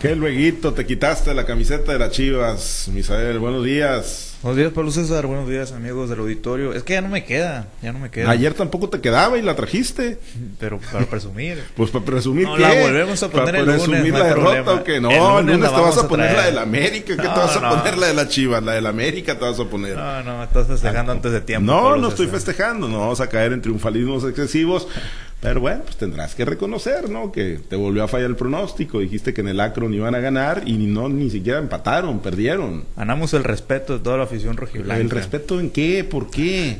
Qué lueguito, te quitaste la camiseta de las chivas, Misael. Buenos días. Buenos días, Pablo César. Buenos días, amigos del auditorio. Es que ya no me queda, ya no me queda. Ayer tampoco te quedaba y la trajiste. Pero para presumir. Pues para presumir No, qué? la volvemos a poner ¿Para el lunes, presumir no la hay derrota o qué? No, El el lunes lunes, la te vas a a poner la de la América. ¿Qué No, te vas a no. poner la de las chivas? La de la América te vas a poner. No, no, estás festejando antes de tiempo. No, Pablo no estoy César. festejando, no vamos a caer en triunfalismos excesivos, pero bueno, pues tendrás que reconocer, ¿no? Que te volvió a fallar el pronóstico, dijiste que en el Akron iban a ganar y no ni siquiera empataron, perdieron. Ganamos el respeto de toda la afición rojiblanca. ¿El respeto en qué? ¿Por qué?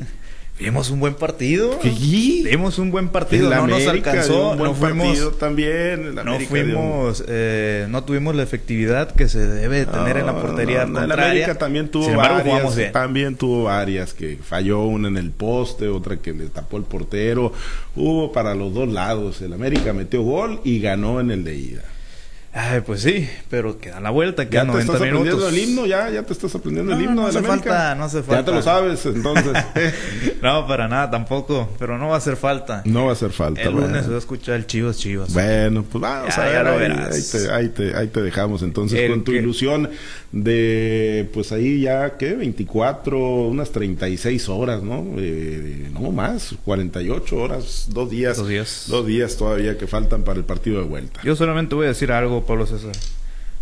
Vimos un buen partido. ¿Qué? Vimos un buen partido. No nos América alcanzó. No fuimos. también. No fuimos, eh, no tuvimos la efectividad que se debe tener en la portería no, contraria. La América también tuvo embargo, varias, también tuvo varias que falló una en el poste, otra que le tapó el portero. Hubo para los dos lados. El América metió gol y ganó en el de ida. Ay, pues sí, pero queda la vuelta, ¿Ya quedan te 90 estás aprendiendo minutos. el himno? ¿Ya, ya te estás aprendiendo el No, himno no de la hace América? falta, no hace Ya falta. te lo sabes, entonces. No, para nada tampoco, pero no va a hacer falta. no va a hacer falta. el lunes se va a escuchar el Chivas Chivas. Bueno, pues vamos Ya, a ver, ya lo ahí, verás. ahí te, ahí, te, ahí te dejamos entonces El con tu que- ilusión de, pues ahí ya, ¿qué? 24, unas 36 horas, ¿no? Eh, no más, 48 horas, dos días. Dos días. Dos días todavía que faltan para el partido de vuelta. Yo solamente voy a decir algo, Pablo César.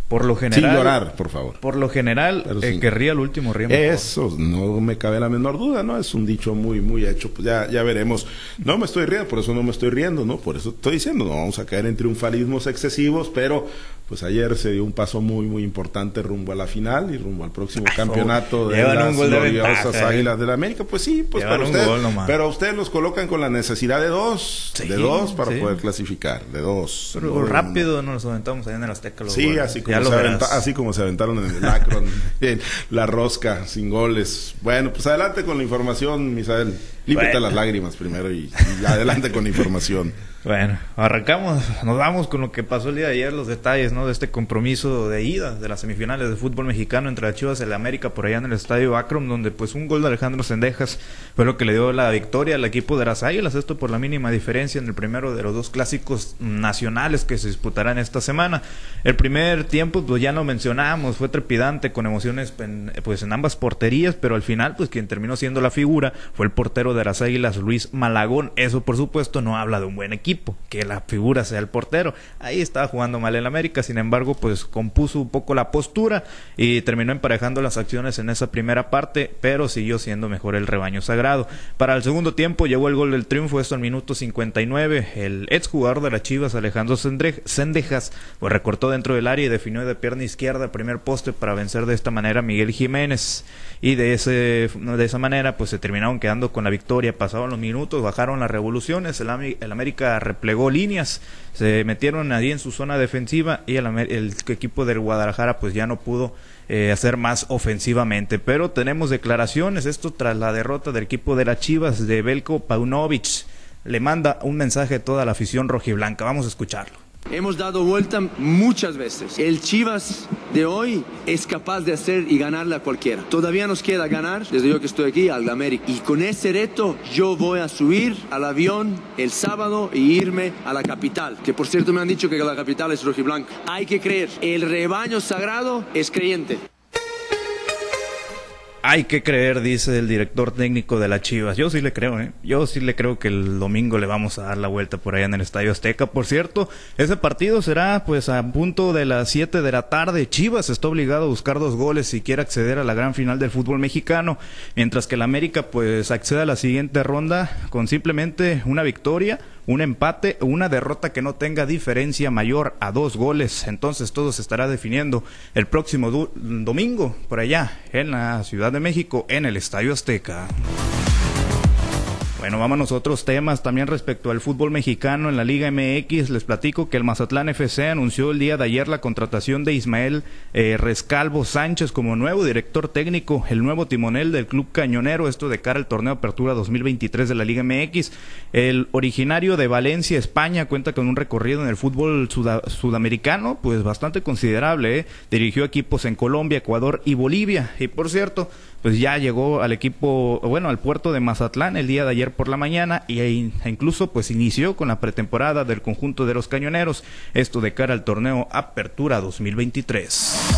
Por lo general, Sin llorar, por favor. por lo general, el sí. que ría el último mejor. Eso, no me cabe la menor duda, ¿no? Es un dicho muy, muy hecho, pues ya, ya veremos. No me estoy riendo, por eso no me estoy riendo, ¿no? Por eso estoy diciendo, no vamos a caer en triunfalismos excesivos, pero pues ayer se dio un paso muy, muy importante rumbo a la final y rumbo al próximo campeonato de las de gloriosas ventaja, ¿eh? Águilas de la América. Pues sí, pues para un usted, gol nomás. pero ustedes los colocan con la necesidad de dos, Sí, de dos para sí. poder clasificar, de dos. Pero no de uno. rápido nos aventamos allá en el Azteca. los Sí, así como, lo se aventa- así como se aventaron en el Akron, en la rosca, sin goles. Bueno, pues adelante con la información, Misael. Límpiate Bueno. las lágrimas primero y, y adelante con la información. Bueno, arrancamos, nos vamos con lo que pasó el día de ayer, los detalles, ¿no? De este compromiso de ida de las semifinales de fútbol mexicano entre las Chivas y el América por allá en el estadio Akron, donde pues un gol de Alejandro Sendejas fue lo que le dio la victoria al equipo de las Águilas, esto por la mínima diferencia en el primero de los dos clásicos nacionales que se disputarán esta semana. El primer tiempo, pues ya lo mencionábamos, fue trepidante con emociones en, pues en ambas porterías, pero al final, pues quien terminó siendo la figura fue el portero de las Águilas, Luis Malagón. Eso, por supuesto, no habla de un buen equipo, que la figura sea el portero. Ahí estaba jugando mal el América, sin embargo, pues compuso un poco la postura y terminó emparejando las acciones en esa primera parte, pero siguió siendo mejor el rebaño sagrado. Para el segundo tiempo llegó el gol del triunfo, esto al minuto 59. El exjugador de las Chivas, Alejandro Sendejas, pues recortó dentro del área y definió de pierna izquierda primer poste para vencer de esta manera a Miguel Jiménez. Y de, ese, de esa manera, pues se terminaron quedando con la victoria. Pasaron los minutos, bajaron las revoluciones, el, América replegó líneas, se metieron ahí en su zona defensiva y el, el equipo del Guadalajara pues ya no pudo eh, hacer más ofensivamente. Pero tenemos declaraciones, esto tras la derrota del equipo de las Chivas de Belko Paunovic. Le manda un mensaje a toda la afición rojiblanca. Vamos a escucharlo. Hemos dado vuelta muchas veces. El Chivas de hoy es capaz de hacer y ganarle a cualquiera. Todavía nos queda ganar, desde yo que estoy aquí, al América. Y con ese reto yo voy a subir al avión el sábado y irme a la capital. Que por cierto me han dicho que la capital es rojiblanca. Hay que creer, el rebaño sagrado es creyente. Hay que creer, dice el director técnico de las Chivas. Yo sí le creo, ¿eh? Yo sí le creo que el domingo le vamos a dar la vuelta por allá en el Estadio Azteca. Por cierto, ese partido será pues a punto de las 7 de la tarde. Chivas está obligado a buscar dos goles si quiere acceder a la gran final del fútbol mexicano, mientras que el América pues accede a la siguiente ronda con simplemente una victoria, un empate una derrota que no tenga diferencia mayor a dos goles. Entonces todo se estará definiendo el próximo domingo por allá en la Ciudad de México en el Estadio Azteca. Bueno, vámonos a otros temas también respecto al fútbol mexicano en la Liga MX. Les platico que el Mazatlán FC anunció el día de ayer la contratación de Ismael eh, Rescalvo Sánchez como nuevo director técnico, el nuevo timonel del club cañonero, esto de cara al torneo Apertura 2023 de la Liga MX. El originario de Valencia, España, cuenta con un recorrido en el fútbol suda- sudamericano, pues bastante considerable. ¿eh? Dirigió equipos en Colombia, Ecuador y Bolivia. Y por cierto, pues ya llegó al equipo, bueno, al puerto de Mazatlán el día de ayer por la mañana y e incluso pues inició con la pretemporada del conjunto de los cañoneros, esto de cara al torneo Apertura 2023.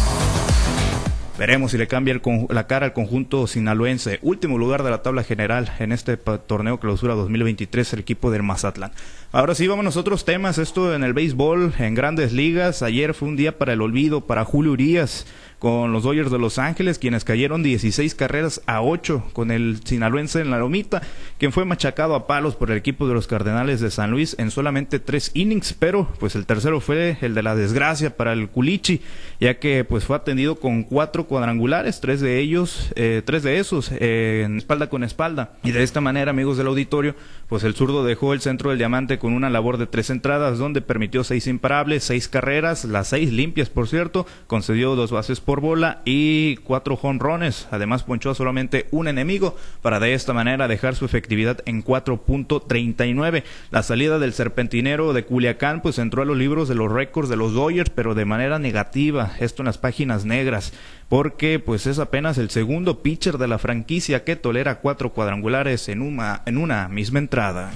Veremos si le cambia la cara al conjunto sinaloense. Último lugar de la tabla general en este torneo clausura 2023, el equipo del Mazatlán. Ahora sí, vamos a otros temas. Esto en el béisbol, en grandes ligas. Ayer fue un día para el olvido para Julio Urias con los Dodgers de Los Ángeles, quienes cayeron 16 carreras a 8 con el sinaloense en la lomita, quien fue machacado a palos por el equipo de los Cardenales de San Luis en solamente tres innings, pero pues el tercero fue el de la desgracia para el Culichi, ya que pues fue atendido con cuatro cuadrangulares, tres de ellos, eh, tres de esos eh, en espalda con espalda. Y de esta manera, amigos del auditorio, pues el zurdo dejó el centro del diamante con una labor de tres entradas, donde permitió seis imparables, seis carreras, las seis limpias, por cierto, concedió dos bases por bola y cuatro jonrones. Además, ponchó solamente un enemigo para de esta manera dejar su efectividad en 4.39. La salida del serpentinero de Culiacán pues entró a los libros de los récords de los Dodgers, pero de manera negativa. Esto en las páginas negras porque pues es apenas el segundo pitcher de la franquicia que tolera cuatro cuadrangulares en una, en una misma entrada.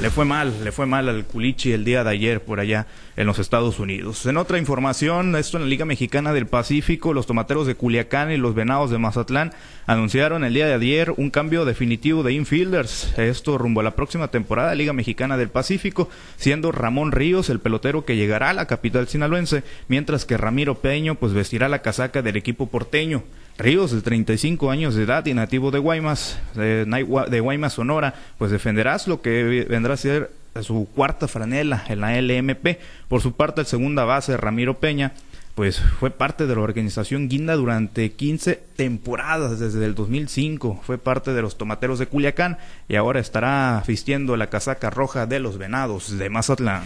Le fue mal, le fue mal al Culichi el día de ayer por allá en los Estados Unidos. En otra información, esto en la Liga Mexicana del Pacífico, los tomateros de Culiacán y los venados de Mazatlán anunciaron el día de ayer un cambio definitivo de infielders. Esto rumbo a la próxima temporada de Liga Mexicana del Pacífico, siendo Ramón Ríos el pelotero que llegará a la capital sinaloense, mientras que Ramiro Peño pues vestirá la casaca del equipo porteño. Ríos, de 35 años de edad y nativo de Guaymas, de, de Guaymas, Sonora, pues defenderás lo que vendrá a ser su cuarta franela en la LMP. Por su parte, el segunda base, Ramiro Peña, pues fue parte de la organización Guinda durante 15 temporadas desde el 2005. Fue parte de los tomateros de Culiacán y ahora estará vistiendo la casaca roja de los venados de Mazatlán.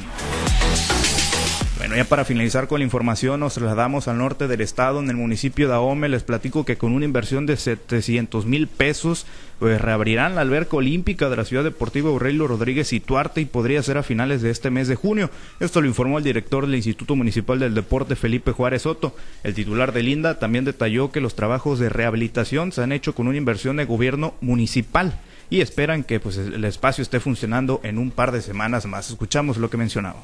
Bueno, ya para finalizar con la información, nos trasladamos al norte del estado, en el municipio de Ahome. Les platico que con una inversión de 700 mil pesos, pues reabrirán la alberca olímpica de la Ciudad Deportiva Aurelio Rodríguez y Tuarte y podría ser a finales de este mes de junio. Esto lo informó el director del Instituto Municipal del Deporte, Felipe Juárez Soto. El titular de Linda también detalló que los trabajos de rehabilitación se han hecho con una inversión de gobierno municipal y esperan que pues, el espacio esté funcionando en un par de semanas más. Escuchamos lo que mencionaba.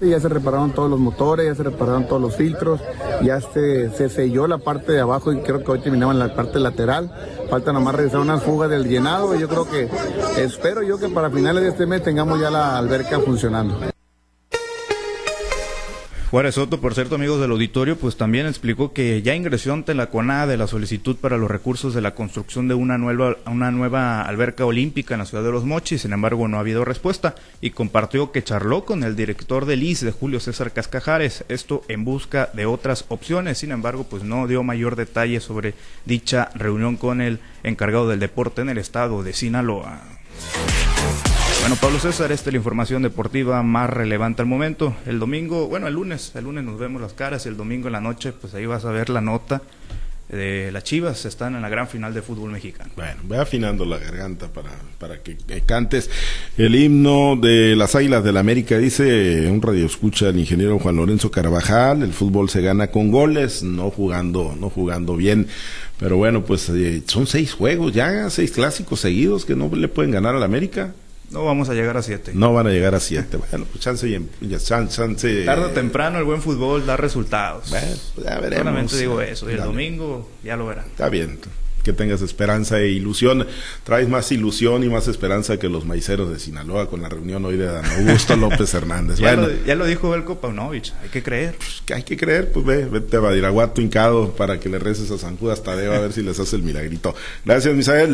Ya se repararon todos los motores, ya se repararon todos los filtros, ya se, se selló la parte de abajo y creo que hoy terminaban la parte lateral. Falta nomás realizar una fuga del llenado y yo creo que, espero yo que para finales de este mes tengamos ya la alberca funcionando. Juárez Soto, por cierto, amigos del auditorio, pues también explicó que ya ingresó ante la CONADE la solicitud para los recursos de la construcción de una nueva, una nueva alberca olímpica en la ciudad de Los Mochis, sin embargo no ha habido respuesta y compartió que charló con el director del IS de Julio César Cascajares, esto en busca de otras opciones, sin embargo pues no dio mayor detalle sobre dicha reunión con el encargado del deporte en el estado de Sinaloa. Bueno, Pablo César, esta es la información deportiva más relevante al momento. El domingo, bueno, el lunes, el lunes nos vemos las caras y el domingo en la noche, pues ahí vas a ver la nota de las Chivas están en la gran final de fútbol mexicano. Bueno, ve afinando la garganta para, para que, cantes el himno de las Águilas del la América. Dice un radio escucha el ingeniero Juan Lorenzo Carvajal, el fútbol se gana con goles, no jugando, no jugando bien. Pero bueno, pues eh, son seis juegos ya, seis clásicos seguidos que no le pueden ganar al América. No vamos a llegar a siete. No van a llegar a siete. Bueno, pues chance bien. Chance, Tarde o temprano el buen fútbol da resultados. Bueno, pues ya veremos. Solamente digo eso. Y el domingo ya lo verán. Está bien. Que tengas esperanza e ilusión. Traes más ilusión y más esperanza que los maiceros de Sinaloa con la reunión hoy de Dan Augusto López Hernández. ya, bueno, lo, ya lo dijo Belko Paunovic. Hay que creer. Pues, que hay que creer. Pues ve, vete a Badiraguato hincado para que le reces a San Judas Tadeo a ver si les hace el milagrito. Gracias, Misael.